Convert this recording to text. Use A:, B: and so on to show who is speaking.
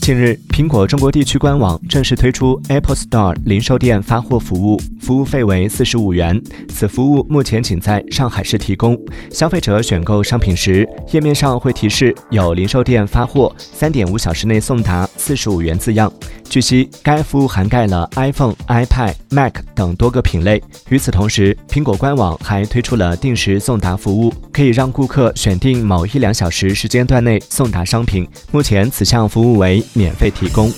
A: 近日，苹果中国地区官网正式推出 Apple Store 零售店发货服务，服务费为四十五元。此服务目前仅在上海市提供。消费者选购商品时，页面上会提示有零售店发货，三点五小时内送达，四十五元字样。据悉，该服务涵盖了 iPhone、iPad、Mac 等多个品类。与此同时，苹果官网还推出了定时送达服务，可以让顾客选定某一两小时时间段内送达商品。目前，此项服务为为免费提供。